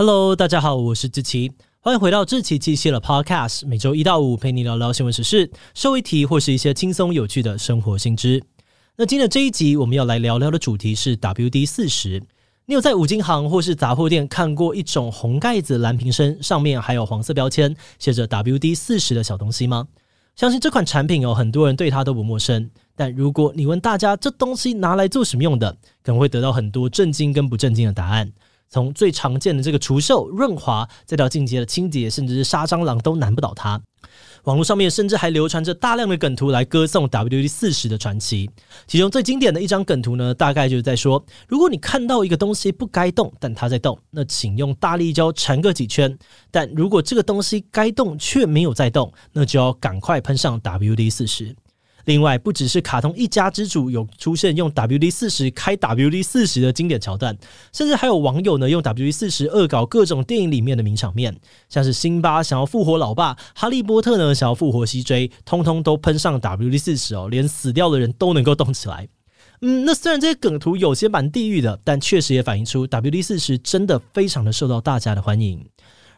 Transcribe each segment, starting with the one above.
Hello，大家好，我是志奇，欢迎回到志奇七七的 Podcast，每周一到五陪你聊聊新闻时事、社会题或是一些轻松有趣的生活新知。那今天的这一集我们要来聊聊的主题是 WD 四十。你有在五金行或是杂货店看过一种红盖子蓝瓶身，上面还有黄色标签，写着 WD 四十的小东西吗？相信这款产品有很多人对它都不陌生。但如果你问大家这东西拿来做什么用的，可能会得到很多震惊跟不震惊的答案。从最常见的这个除锈、润滑，再到进阶的清洁，甚至是杀蟑螂都难不倒它。网络上面甚至还流传着大量的梗图来歌颂 WD 四十的传奇。其中最经典的一张梗图呢，大概就是在说：如果你看到一个东西不该动，但它在动，那请用大力胶缠个几圈；但如果这个东西该动却没有在动，那就要赶快喷上 WD 四十。另外，不只是卡通一家之主有出现用 WD 四十开 WD 四十的经典桥段，甚至还有网友呢用 WD 四十恶搞各种电影里面的名场面，像是辛巴想要复活老爸，哈利波特呢想要复活西追，通通都喷上 WD 四十哦，连死掉的人都能够动起来。嗯，那虽然这些梗图有些蛮地狱的，但确实也反映出 WD 四十真的非常的受到大家的欢迎。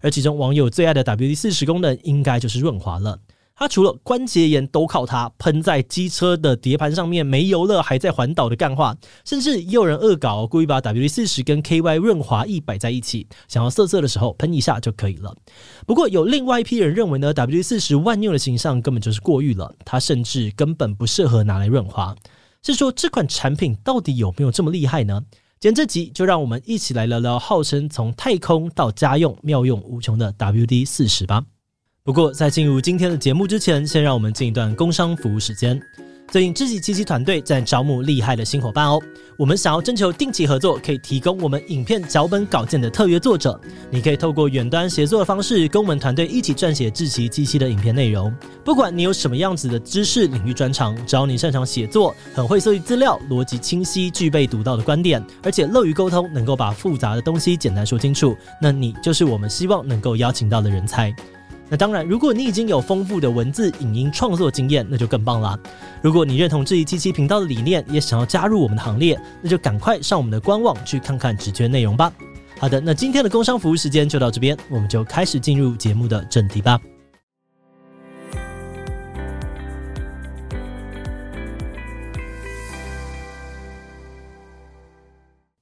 而其中网友最爱的 WD 四十功能，应该就是润滑了。它除了关节炎都靠它喷在机车的碟盘上面没油了还在环岛的干话，甚至也有人恶搞，故意把 WD 四十跟 KY 润滑液摆在一起，想要色色的时候喷一下就可以了。不过有另外一批人认为呢，WD 四十万用的形象根本就是过誉了，它甚至根本不适合拿来润滑。是说这款产品到底有没有这么厉害呢？今天这集就让我们一起来聊聊号称从太空到家用妙用无穷的 WD 四十吧。不过，在进入今天的节目之前，先让我们进一段工商服务时间。最近志祺七七团队在招募厉害的新伙伴哦。我们想要征求定期合作，可以提供我们影片脚本稿件的特约作者。你可以透过远端协作的方式，跟我们团队一起撰写志奇七七的影片内容。不管你有什么样子的知识领域专长，只要你擅长写作，很会搜集资料，逻辑清晰，具备独到的观点，而且乐于沟通，能够把复杂的东西简单说清楚，那你就是我们希望能够邀请到的人才。那当然，如果你已经有丰富的文字、影音创作经验，那就更棒了。如果你认同志祺七七频道的理念，也想要加入我们的行列，那就赶快上我们的官网去看看职缺内容吧。好的，那今天的工商服务时间就到这边，我们就开始进入节目的正题吧。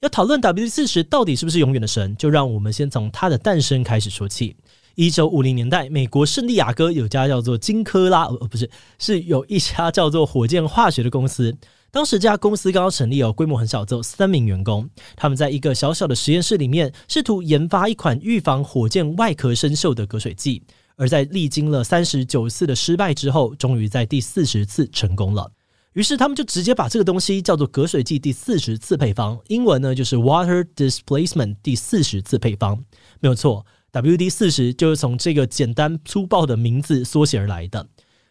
要讨论 W 四十到底是不是永远的神，就让我们先从它的诞生开始说起。一九五零年代，美国圣地亚哥有家叫做金科拉，呃，不是，是有一家叫做火箭化学的公司。当时这家公司刚刚成立哦，规模很小，只有三名员工。他们在一个小小的实验室里面，试图研发一款预防火箭外壳生锈的隔水剂。而在历经了三十九次的失败之后，终于在第四十次成功了。于是他们就直接把这个东西叫做隔水剂第四十次配方，英文呢就是 Water Displacement 第四十次配方，没有错。WD 四十就是从这个简单粗暴的名字缩写而来的。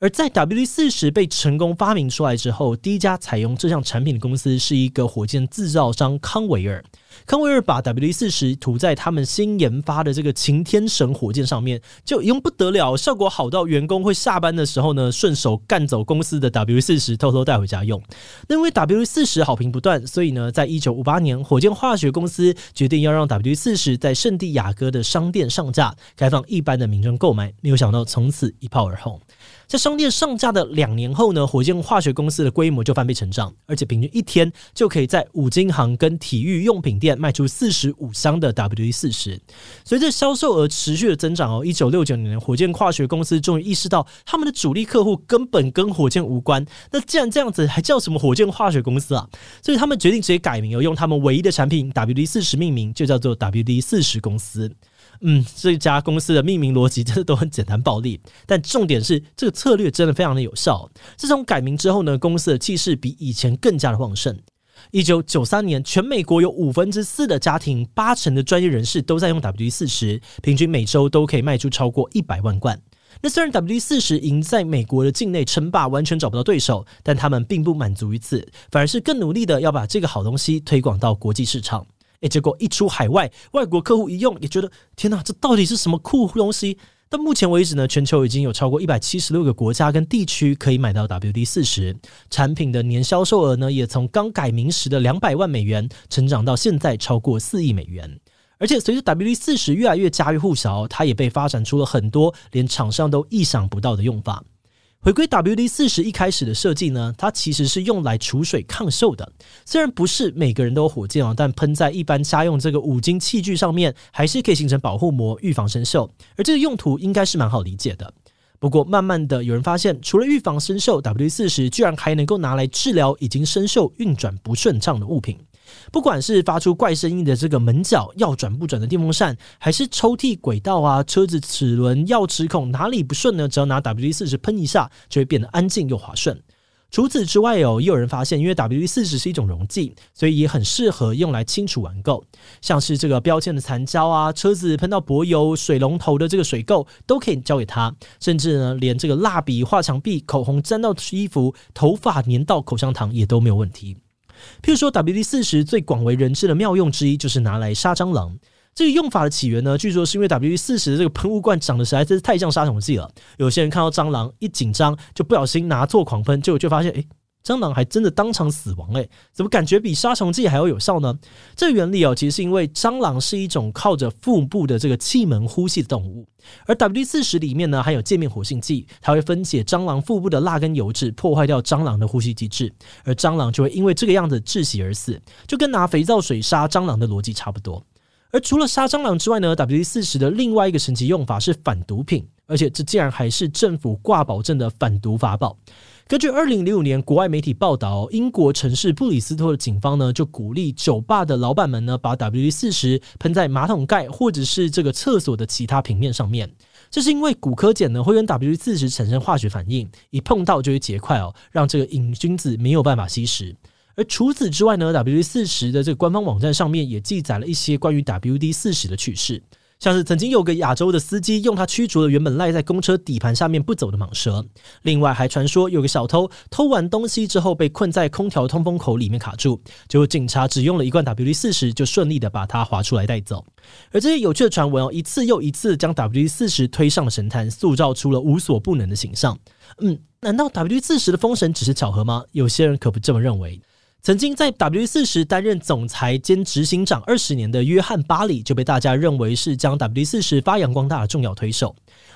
而在 WD 四十被成功发明出来之后，第一家采用这项产品的公司是一个火箭制造商康维尔。康维尔把 W 四十涂在他们新研发的这个擎天神火箭上面，就用不得了，效果好到员工会下班的时候呢，顺手干走公司的 W 四十，偷偷带回家用。那因为 W 四十好评不断，所以呢，在一九五八年，火箭化学公司决定要让 W 四十在圣地亚哥的商店上架，开放一般的民众购买。没有想到，从此一炮而红。在商店上架的两年后呢，火箭化学公司的规模就翻倍成长，而且平均一天就可以在五金行跟体育用品店卖出四十五箱的 WD 四十。随着销售额持续的增长哦，一九六九年，火箭化学公司终于意识到他们的主力客户根本跟火箭无关。那既然这样子，还叫什么火箭化学公司啊？所以他们决定直接改名，用他们唯一的产品 WD 四十命名，就叫做 WD 四十公司。嗯，这家公司的命名逻辑真的都很简单暴力，但重点是这个策略真的非常的有效。自从改名之后呢，公司的气势比以前更加的旺盛。一九九三年，全美国有五分之四的家庭，八成的专业人士都在用 WD 四十，平均每周都可以卖出超过一百万罐。那虽然 WD 四十赢在美国的境内称霸，完全找不到对手，但他们并不满足于此，反而是更努力的要把这个好东西推广到国际市场。诶，结果一出海外，外国客户一用也觉得天哪，这到底是什么酷东西？到目前为止呢，全球已经有超过一百七十六个国家跟地区可以买到 WD 四十产品的年销售额呢，也从刚改名时的两百万美元成长到现在超过四亿美元。而且随着 WD 四十越来越家喻户晓，它也被发展出了很多连厂商都意想不到的用法。回归 WD 四十一开始的设计呢，它其实是用来储水抗锈的。虽然不是每个人都有火箭哦，但喷在一般家用这个五金器具上面，还是可以形成保护膜，预防生锈。而这个用途应该是蛮好理解的。不过，慢慢的有人发现，除了预防生锈，WD 四十居然还能够拿来治疗已经生锈、运转不顺畅的物品。不管是发出怪声音的这个门角要转不转的电风扇，还是抽屉轨道啊、车子齿轮、钥匙孔哪里不顺呢？只要拿 WD 四十喷一下，就会变得安静又滑顺。除此之外哦，也有人发现，因为 WD 四十是一种溶剂，所以也很适合用来清除顽垢，像是这个标签的残胶啊、车子喷到柏油、水龙头的这个水垢都可以交给它，甚至呢，连这个蜡笔画墙壁、口红沾到衣服、头发粘到口香糖也都没有问题。譬如说，WD 四十最广为人知的妙用之一，就是拿来杀蟑螂。这个用法的起源呢，据说是因为 WD 四十的这个喷雾罐长得实在是太像杀虫剂了。有些人看到蟑螂一紧张，就不小心拿错狂喷，结果就发现，诶，蟑螂还真的当场死亡，诶，怎么感觉比杀虫剂还要有效呢？这原理哦，其实是因为蟑螂是一种靠着腹部的这个气门呼吸的动物，而 W 四十里面呢含有界面活性剂，它会分解蟑螂腹部的蜡跟油脂，破坏掉蟑螂的呼吸机制，而蟑螂就会因为这个样子窒息而死，就跟拿肥皂水杀蟑螂的逻辑差不多。而除了杀蟑螂之外呢，WD 四十的另外一个神奇用法是反毒品，而且这竟然还是政府挂保证的反毒法宝。根据二零零五年国外媒体报道，英国城市布里斯托的警方呢就鼓励酒吧的老板们呢把 WD 四十喷在马桶盖或者是这个厕所的其他平面上面。这是因为骨科碱呢会跟 WD 四十产生化学反应，一碰到就会结块哦，让这个瘾君子没有办法吸食。而除此之外呢，WD 四十的这个官方网站上面也记载了一些关于 WD 四十的趣事，像是曾经有个亚洲的司机用它驱逐了原本赖在公车底盘下面不走的蟒蛇。另外还传说有个小偷偷完东西之后被困在空调通风口里面卡住，结果警察只用了一罐 WD 四十就顺利的把它划出来带走。而这些有趣的传闻哦，一次又一次将 WD 四十推上了神坛，塑造出了无所不能的形象。嗯，难道 WD 四十的封神只是巧合吗？有些人可不这么认为。曾经在 W 四十担任总裁兼执行长二十年的约翰巴里，就被大家认为是将 W 四十发扬光大的重要推手。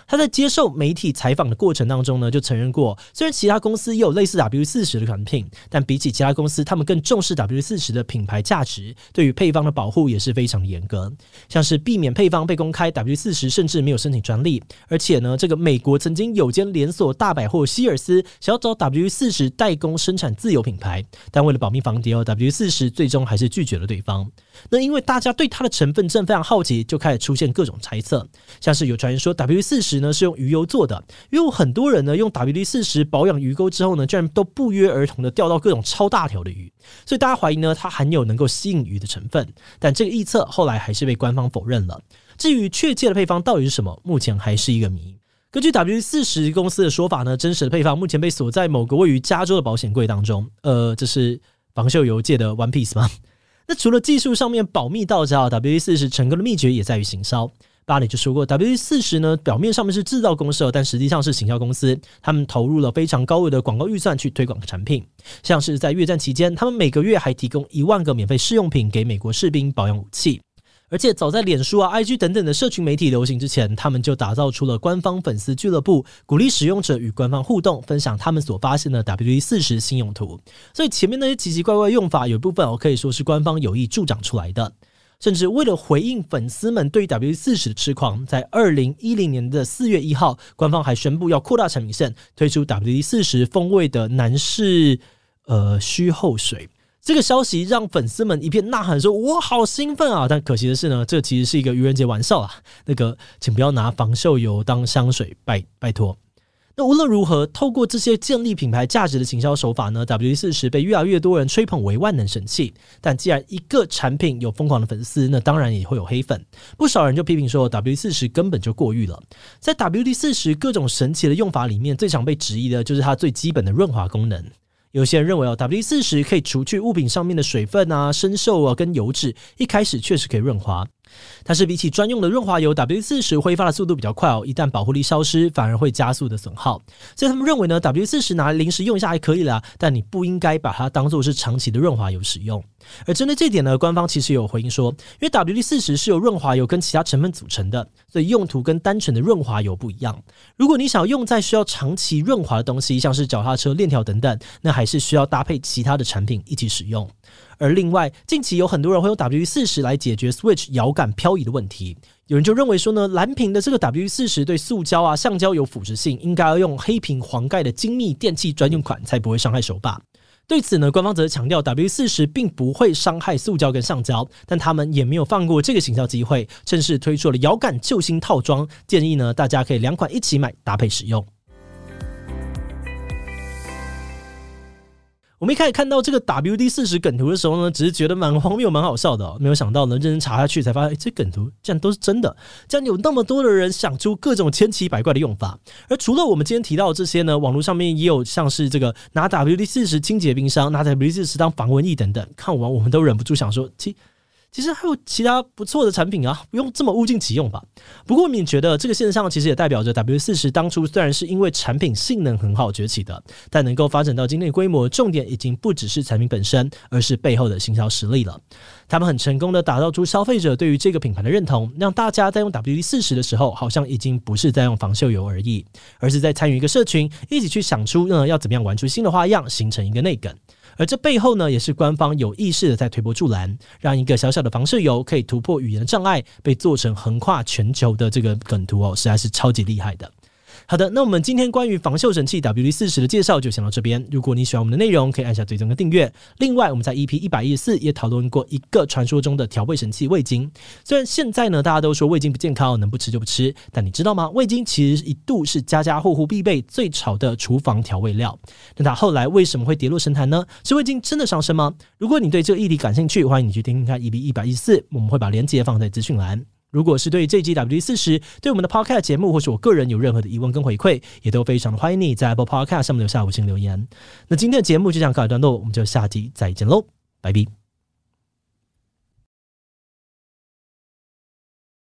他在接受媒体采访的过程当中呢，就承认过，虽然其他公司也有类似 W 四十的产品，但比起其他公司，他们更重视 W 四十的品牌价值，对于配方的保护也是非常严格，像是避免配方被公开，W 四十甚至没有申请专利。而且呢，这个美国曾经有间连锁大百货希尔斯想要找 W 四十代工生产自有品牌，但为了保密防谍哦，W 四十最终还是拒绝了对方。那因为大家对它的成分证非常好奇，就开始出现各种猜测，像是有传言说 W 四十呢是用鱼油做的，因为很多人呢用 WD 四十保养鱼钩之后呢，居然都不约而同的钓到各种超大条的鱼，所以大家怀疑呢它含有能够吸引鱼的成分，但这个臆测后来还是被官方否认了。至于确切的配方到底是什么，目前还是一个谜。根据 WD 四十公司的说法呢，真实的配方目前被锁在某个位于加州的保险柜当中。呃，这是防锈油界的 One Piece 吗？那除了技术上面保密到家，WD 四十成功的秘诀也在于行销。巴里就说过，W 四十呢，表面上面是制造公司，但实际上是行销公司。他们投入了非常高额的广告预算去推广产品，像是在越战期间，他们每个月还提供一万个免费试用品给美国士兵保养武器。而且早在脸书啊、IG 等等的社群媒体流行之前，他们就打造出了官方粉丝俱乐部，鼓励使用者与官方互动，分享他们所发现的 W 四十新用途。所以前面那些奇奇怪怪的用法，有一部分哦可以说是官方有意助长出来的。甚至为了回应粉丝们对 WD 四十的痴狂，在二零一零年的四月一号，官方还宣布要扩大产品线，推出 WD 四十风味的男士呃须后水。这个消息让粉丝们一片呐喊，说：“我好兴奋啊！”但可惜的是呢，这其实是一个愚人节玩笑啊。那个，请不要拿防锈油当香水，拜拜托。那无论如何，透过这些建立品牌价值的行销手法呢，WD 四十被越来越多人吹捧为万能神器。但既然一个产品有疯狂的粉丝，那当然也会有黑粉。不少人就批评说，WD 四十根本就过誉了。在 WD 四十各种神奇的用法里面，最常被质疑的就是它最基本的润滑功能。有些人认为哦，WD 四十可以除去物品上面的水分啊、生锈啊跟油脂，一开始确实可以润滑。但是比起专用的润滑油，W 四十挥发的速度比较快哦。一旦保护力消失，反而会加速的损耗。所以他们认为呢，W 四十拿来临时用一下还可以啦，但你不应该把它当做是长期的润滑油使用。而针对这点呢，官方其实有回应说，因为 WD 四十是由润滑油跟其他成分组成的，所以用途跟单纯的润滑油不一样。如果你想要用在需要长期润滑的东西，像是脚踏车链条等等，那还是需要搭配其他的产品一起使用。而另外，近期有很多人会用 WD 四十来解决 Switch 摇感漂移的问题。有人就认为说呢，蓝屏的这个 W 四十对塑胶啊、橡胶有腐蚀性，应该要用黑屏黄盖的精密电器专用款，才不会伤害手把。对此呢，官方则强调 W 四十并不会伤害塑胶跟橡胶，但他们也没有放过这个行销机会，正式推出了遥感救星套装，建议呢大家可以两款一起买搭配使用。我们一开始看到这个 WD 四十梗图的时候呢，只是觉得蛮荒谬、蛮好笑的。没有想到呢，认真查下去才发现，哎，这梗图竟然都是真的，竟然有那么多的人想出各种千奇百怪的用法。而除了我们今天提到的这些呢，网络上面也有像是这个拿 WD 四十清洁冰箱，拿 WD 四十当防蚊液等等。看完我们都忍不住想说，七其实还有其他不错的产品啊，不用这么物尽其用吧。不过，你觉得这个现象其实也代表着 WD 四十当初虽然是因为产品性能很好崛起的，但能够发展到今天的规模，重点已经不只是产品本身，而是背后的行销实力了。他们很成功的打造出消费者对于这个品牌的认同，让大家在用 WD 四十的时候，好像已经不是在用防锈油而已，而是在参与一个社群，一起去想出呢要怎么样玩出新的花样，形成一个内梗。而这背后呢，也是官方有意识的在推波助澜，让一个小小的防射游可以突破语言的障碍，被做成横跨全球的这个梗图哦，实在是超级厉害的。好的，那我们今天关于防锈神器 WD 四十的介绍就先到这边。如果你喜欢我们的内容，可以按下追踪跟订阅。另外，我们在 EP 一百一十四也讨论过一个传说中的调味神器味精。虽然现在呢，大家都说味精不健康，能不吃就不吃，但你知道吗？味精其实一度是家家户户必备、最潮的厨房调味料。那它后来为什么会跌落神坛呢？是味精真的上身吗？如果你对这个议题感兴趣，欢迎你去听听看 EP 一百一十四，我们会把链接放在资讯栏。如果是对这集 W 四十，对我们的 Podcast 节目或是我个人有任何的疑问跟回馈，也都非常的欢迎你在 Apple Podcast 上面留下五星留言。那今天的节目就这样告一段落，我们就下集再见喽，拜拜。